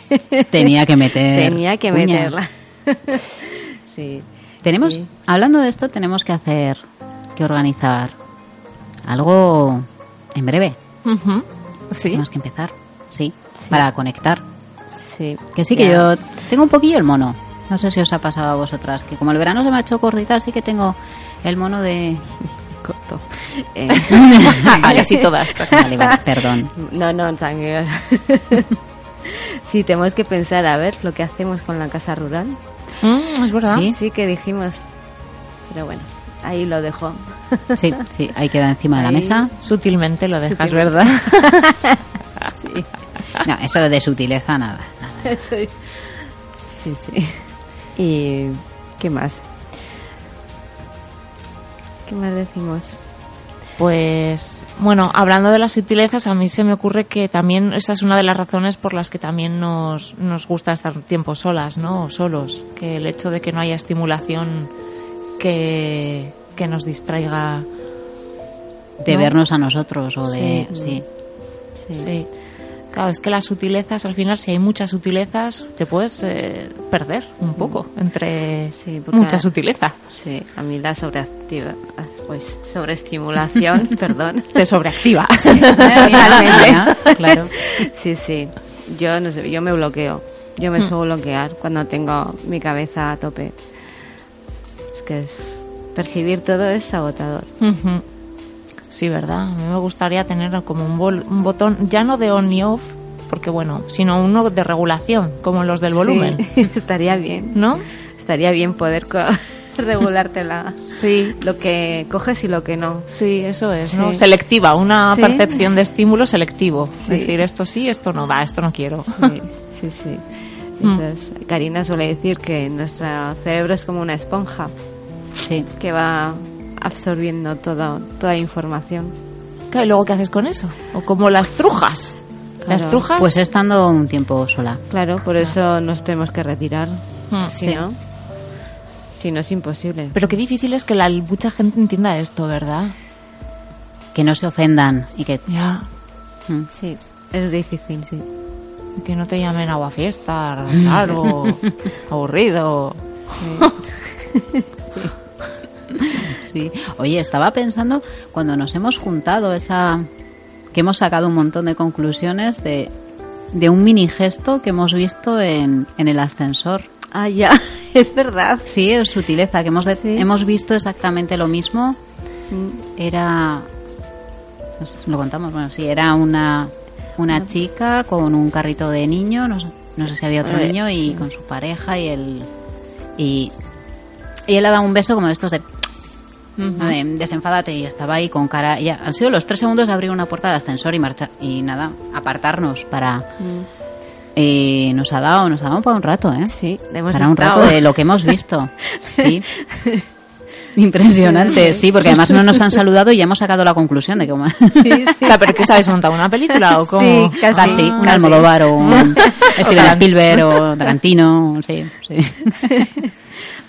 <laughs> tenía que meter. tenía que meterla. <laughs> sí. Tenemos, Sí. hablando de esto, tenemos que hacer, que organizar algo en breve. Sí. Tenemos que empezar, sí, Sí. para conectar. Sí. Que sí, que Ya. yo tengo un poquillo el mono. No sé si os ha pasado a vosotras, que como el verano se me ha hecho corto y tal, sí que tengo el mono de... <laughs> corto. Eh, <laughs> Ah, casi todas. <laughs> Vale, vale, perdón. no, no, tranquilo. sí, tenemos que pensar a ver lo que hacemos con la casa rural. Mm, es verdad. Sí. Sí que dijimos. Pero bueno, ahí lo dejo. Sí, sí, ahí queda encima de la Ahí. mesa. Sutilmente lo dejas, Sutilmente. ¿verdad? <laughs> No, eso de sutileza, nada. nada. <laughs> Sí, sí. sí. ¿Y qué más? ¿Qué más decimos? Pues bueno, hablando de las sutilezas, a mí se me ocurre que también esa es una de las razones por las que también nos, nos gusta estar tiempo solas, ¿no? O solos. Que el hecho de que no haya estimulación que, que nos distraiga. De ¿no? vernos a nosotros o de... Sí. Sí. Sí. Claro, es que las sutilezas, al final, si hay muchas sutilezas, te puedes eh, perder un poco entre Sí, porque- mucha sutileza. Sí, a mí la sobreactiva, pues sobreestimulación, <laughs> perdón. Te sobreactiva. Ya, <laughs> claro. Sí, sí. Yo no sé, yo me bloqueo. Yo me Mm. suelo bloquear cuando tengo mi cabeza a tope. Es que es- percibir todo es agotador. Ujú. Sí, verdad. A mí me gustaría tener como un, bol- un botón, ya no de on ni off, porque bueno, sino uno de regulación, como los del volumen, Sí, <laughs> estaría bien. ¿no? Estaría bien poder <laughs> regulártela. Sí. Lo que coges y lo que no. Sí, eso es, ¿no? Sí. Selectiva, una Sí. percepción de estímulo selectivo. Es decir, esto sí, esto no va, esto no quiero. Sí, <laughs> sí, sí. Mm. Karina suele decir que nuestro cerebro es como una esponja Sí. que va absorbiendo todo, toda información. Claro, ¿y luego qué haces con eso? ¿O como las trujas? Las Claro. trujas... Pues estando un tiempo sola. Claro, por eso nos tenemos que retirar. Mm. Si Sí. no, si no es imposible. Pero qué difícil es que la, mucha gente entienda esto, ¿verdad? Que no se ofendan y que... Ya. Mm. Sí, es difícil, sí. Que no te llamen agua fiesta, raro, <laughs> aburrido. Sí. <laughs> Oye, estaba pensando cuando nos hemos juntado esa que hemos sacado un montón de conclusiones de, de un mini gesto que hemos visto en, en el ascensor. Ah, ya, <laughs> es verdad. Sí, es sutileza, que hemos, de- Sí. hemos visto exactamente lo mismo. Mm, Era. Lo contamos, bueno, sí, era una, una chica con un carrito de niño, no, sé- no sé si había otro niño, y con su pareja y él. Y, y él le ha dado un beso como de estos de. De desenfádate y estaba ahí con cara. Ya, han sido los tres segundos de abrir una puerta de ascensor y marchar. Y nada, apartarnos para. mm. eh, nos ha dado, nos ha dado para un rato, ¿eh? Sí, hemos Para un rato de lo que hemos visto. <laughs> Sí. Impresionante, sí, porque además no nos han <laughs> saludado y ya hemos sacado la conclusión de que como... <laughs> O sea, ¿pero qué sabes montar una película o cómo? Sí, casi. Un casi. Almodóvar o un Steven Spielberg o Tarantino, sí, sí.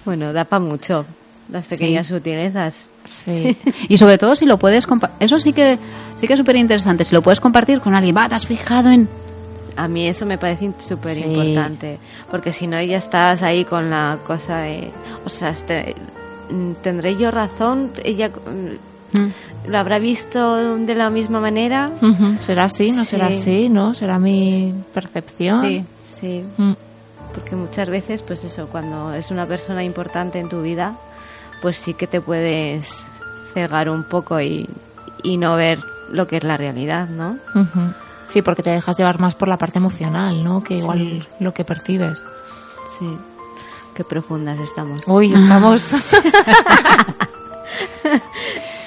Bueno, da para mucho las pequeñas sutilezas. Sí. <laughs> Y sobre todo si lo puedes compartir, eso sí que sí que es súper interesante, si lo puedes compartir con alguien, va, te has fijado en... A mí eso me parece súper importante, porque si no ya estás ahí con la cosa de, o sea, este, mm, tendré yo razón, ella, mm, Mm. lo habrá visto de la misma manera. ¿Será así? ¿No será Sí. así? ¿No? ¿Será mi percepción? Sí. Sí, Mm. porque muchas veces, pues eso, cuando es una persona importante en tu vida, pues sí que te puedes cegar un poco y, y no ver lo que es la realidad, ¿no? Ujú. Sí, porque te dejas llevar más por la parte emocional, ¿no? Que igual lo que percibes. Sí. Qué profundas estamos. Uy, estamos... <laughs>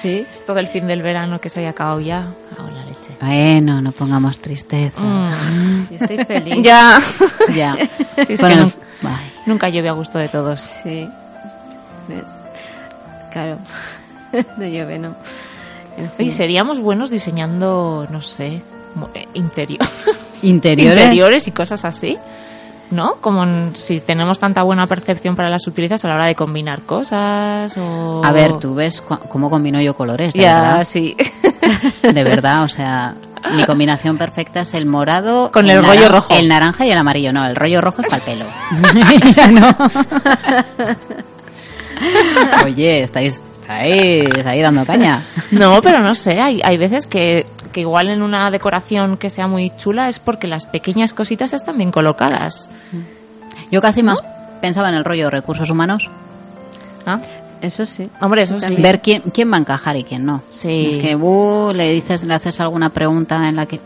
Sí. es todo el fin del verano que se haya acabado ya. Ah, la leche. Bueno, no pongamos tristeza. Mm. Yo estoy feliz. Ya. Ya. <laughs> Sí, es Con que el- nun- Ay, nunca llueve a gusto de todos. Sí. ¿Ves? Claro. <laughs> no llueve, ¿no? Oye, seríamos buenos diseñando, no sé, eh, interior. <laughs> Interiores. interiores y cosas así. ¿No? Como en- si tenemos tanta buena percepción para las sutilezas a la hora de combinar cosas o... A ver, tú ves cómo combino yo colores, de Ya, verdad. sí. <laughs> De verdad, o sea, mi combinación perfecta es el morado Con el rollo naran- rojo. El naranja y el amarillo, no, el rollo rojo es para el pelo. No. <laughs> Oye, estáis, estáis ahí dando caña. <laughs> No, pero no sé, hay, hay veces que, que igual en una decoración que sea muy chula es porque las pequeñas cositas están bien colocadas. Yo casi más pensaba en el rollo de recursos humanos. ¿Ah? Eso sí. Hombre, eso sí. Ver quién, quién va a encajar y quién no. Sí. Es que uh, le dices, le haces alguna pregunta en la que.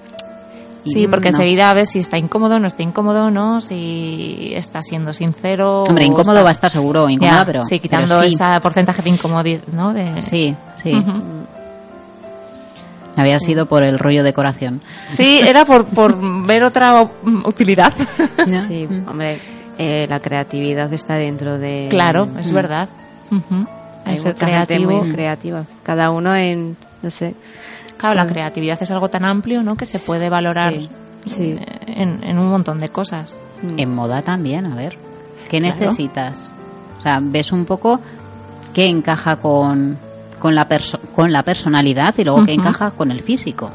Sí, porque no. enseguida ves si está incómodo, no está incómodo, ¿no? Si está siendo sincero. Hombre, incómodo está- va a estar seguro, incómoda, Ya, pero. Sí, pero quitando sí. ese porcentaje de incomodidad, ¿no? De... Sí, sí. Ujú. Había sido por el rollo decoración. Sí, era por, por ver otra utilidad. Sí, hombre, eh, la creatividad está dentro de... claro, es Mm. verdad. Ujú. Hay El ser mucha gente creativo. muy creativa. Cada uno en, no sé, Claro, la creatividad es algo tan amplio, ¿no? Que se puede valorar Sí, sí. En, en un montón de cosas. mm, En moda también, a ver. ¿Qué Claro. necesitas? O sea, ves un poco qué encaja con, con, la, perso- con la personalidad y luego qué Ujú. encaja con el físico,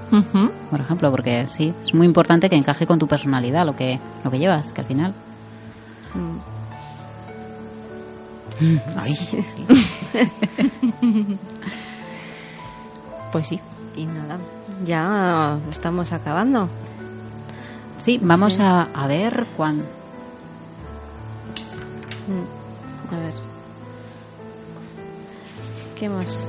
por ejemplo, porque sí, es muy importante que encaje con tu personalidad lo que, lo que llevas, que al final. mm. Ay, <laughs> sí. Pues sí. Y nada, ya estamos acabando. Sí, vamos a, a ver cuán. Mm, A ver. ¿Qué más?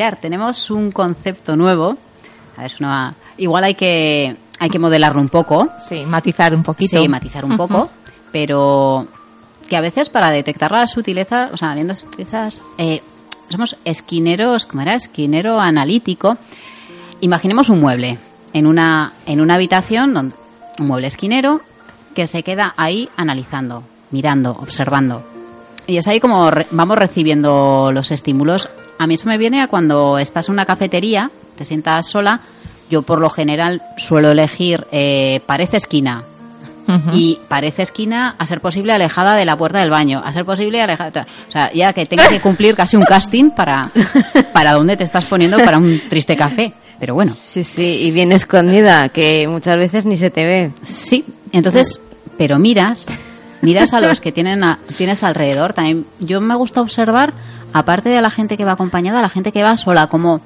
Mirar, tenemos un concepto nuevo. A ver, es una- igual hay que, hay que modelarlo un poco. Sí, matizar un poquito. Sí, matizar un poco, pero que a veces para detectar la sutileza, o sea, viendo sutilezas, eh, somos esquineros, ¿cómo era? Esquinero analítico. Imaginemos un mueble en una, en una habitación, donde, un mueble esquinero que se queda ahí analizando, mirando, observando. Y es ahí como re- vamos recibiendo los estímulos. A mí eso me viene a cuando estás en una cafetería, te sientas sola. Yo por lo general suelo elegir eh, parece esquina, y parece esquina a ser posible alejada de la puerta del baño, a ser posible alejada, o sea, ya que tengas que cumplir casi un casting para para dónde te estás poniendo para un triste café, pero bueno, Sí, sí, y bien escondida, que muchas veces ni se te ve. sí, entonces, pero miras, miras a los que tienen a- tienes alrededor, también yo me gusta observar aparte de la gente que va acompañada, la gente que va sola, cómo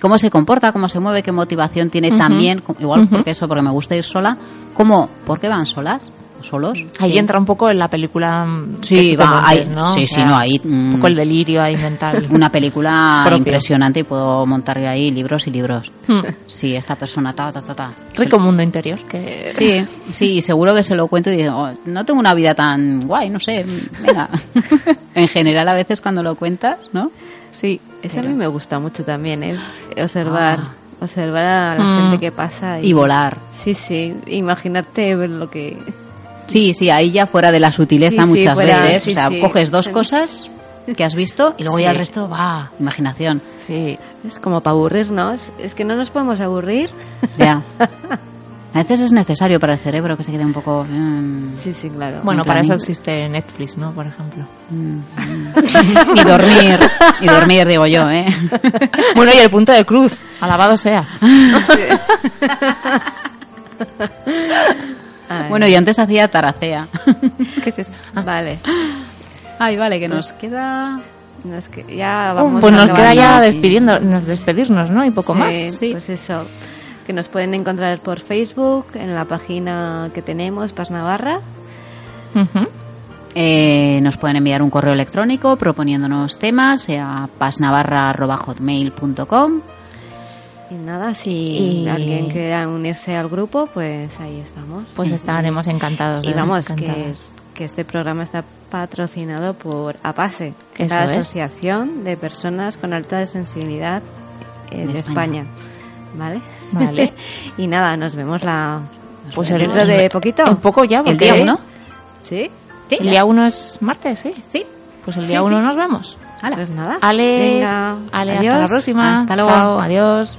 cómo se comporta, cómo se mueve, qué motivación tiene también, igual porque eso, porque me gusta ir sola, cómo, ¿por qué van solas? Solos. Ahí Sí. entra un poco en la película. mm, Sí, que tú te va, montes, ¿no? sí, O sí, no, ahí, Un mm, poco el delirio ahí mental. <laughs> Una película Propio. impresionante y puedo montar ahí libros y libros. Hmm. Sí, esta persona, ta, ta, ta, ta. Rico mundo interior. Que... Sí, sí, y seguro que se lo cuento y digo, "Oh, no tengo una vida tan guay, no sé, venga. <laughs> en general, a veces cuando lo cuentas, ¿no? Sí. Eso a mí me gusta mucho también, ¿eh? Observar, Ah. observar a la Mm. gente que pasa. Y volar. Sí, sí, imagínate ver lo que... Sí, sí, ahí ya fuera de la sutileza Sí, sí, muchas fuera, veces. sí, o sea, sí. coges dos cosas que has visto y luego ya el resto va. Imaginación. Sí. Es como para aburrirnos. Es que no nos podemos aburrir. Ya. <laughs> A veces es necesario para el cerebro que se quede un poco. mm, Sí, sí, claro. Bueno, En para eso existe Netflix, ¿no? Por ejemplo. <laughs> y dormir. Y dormir, digo yo, ¿eh? <laughs> Bueno, y el punto de cruz. Alabado sea. Ay, Bueno, yo antes hacía taracea. <laughs> ¿Qué es eso? Ah. Vale. Ay, vale, que nos queda. No, es que ya vamos Pues nos queda ya despidiendo, nos despedirnos, ¿no? Y poco Sí, más. sí. Pues eso. Que nos pueden encontrar por Facebook, en la página que tenemos, Paz Navarra. Eh, nos pueden enviar un correo electrónico proponiéndonos temas a pasnavarra.hotmail.com Y nada, si Y- alguien quiera unirse al grupo, pues ahí estamos. Pues estaremos encantados. Y ¿eh? vamos, que, este programa está patrocinado por APASE, que es la. Asociación de Personas con Alta Sensibilidad eh, De de España. España. ¿Vale? Vale. <laughs> y nada, nos vemos la Pues dentro el- de poquito. Un poco ya, el porque día uno. ¿Sí? Sí, El día uno es martes, sí. Sí. Pues el día Sí, uno sí. nos vemos. Pues nada. Ale, Venga, Ale hasta la próxima. Hasta luego. Chao, adiós.